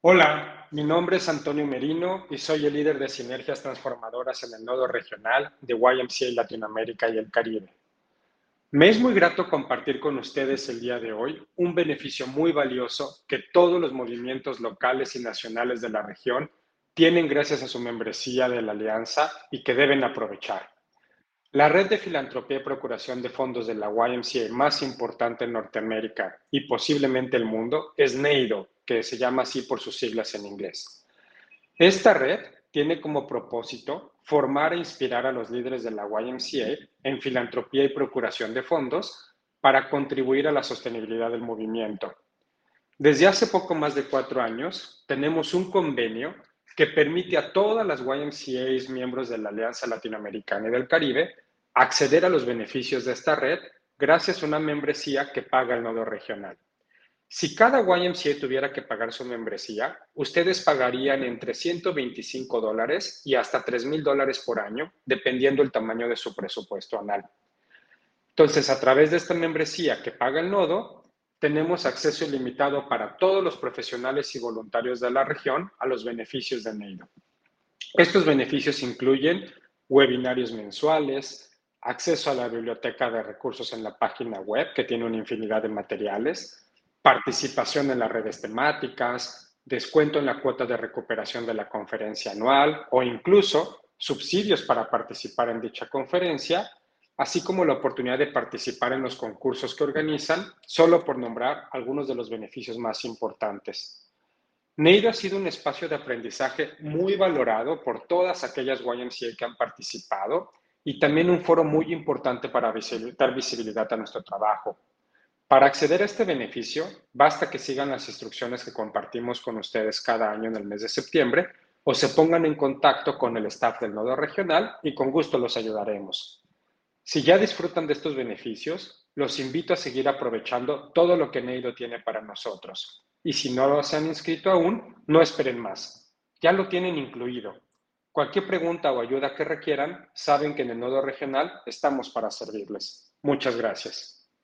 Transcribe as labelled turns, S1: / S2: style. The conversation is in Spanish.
S1: Hola, mi nombre es Antonio Merino y soy el líder de sinergias transformadoras en el nodo regional de YMCA Latinoamérica y el Caribe. Me es muy grato compartir con ustedes el día de hoy un beneficio muy valioso que todos los movimientos locales y nacionales de la región tienen gracias a su membresía de la Alianza y que deben aprovechar. La red de filantropía y procuración de fondos de la YMCA más importante en Norteamérica y posiblemente el mundo es NAIDO, que se llama así por sus siglas en inglés. Esta red tiene como propósito formar e inspirar a los líderes de la YMCA en filantropía y procuración de fondos para contribuir a la sostenibilidad del movimiento. Desde hace poco más de cuatro años tenemos un convenio que permite a todas las YMCAs miembros de la Alianza Latinoamericana y del Caribe acceder a los beneficios de esta red gracias a una membresía que paga el nodo regional. Si cada YMCA tuviera que pagar su membresía, ustedes pagarían entre 125 dólares y hasta 3 mil dólares por año, dependiendo el tamaño de su presupuesto anual. Entonces, a través de esta membresía que paga el nodo, tenemos acceso ilimitado para todos los profesionales y voluntarios de la región a los beneficios de NEIDO. Estos beneficios incluyen webinarios mensuales, acceso a la biblioteca de recursos en la página web, que tiene una infinidad de materiales, participación en las redes temáticas, descuento en la cuota de recuperación de la conferencia anual o incluso subsidios para participar en dicha conferencia así como la oportunidad de participar en los concursos que organizan, solo por nombrar algunos de los beneficios más importantes. NEIDO ha sido un espacio de aprendizaje muy valorado por todas aquellas YMCA que han participado y también un foro muy importante para dar visibilidad a nuestro trabajo. Para acceder a este beneficio, basta que sigan las instrucciones que compartimos con ustedes cada año en el mes de septiembre o se pongan en contacto con el staff del nodo regional y con gusto los ayudaremos. Si ya disfrutan de estos beneficios, los invito a seguir aprovechando todo lo que Neido tiene para nosotros. Y si no se han inscrito aún, no esperen más. Ya lo tienen incluido. Cualquier pregunta o ayuda que requieran, saben que en el nodo regional estamos para servirles. Muchas gracias.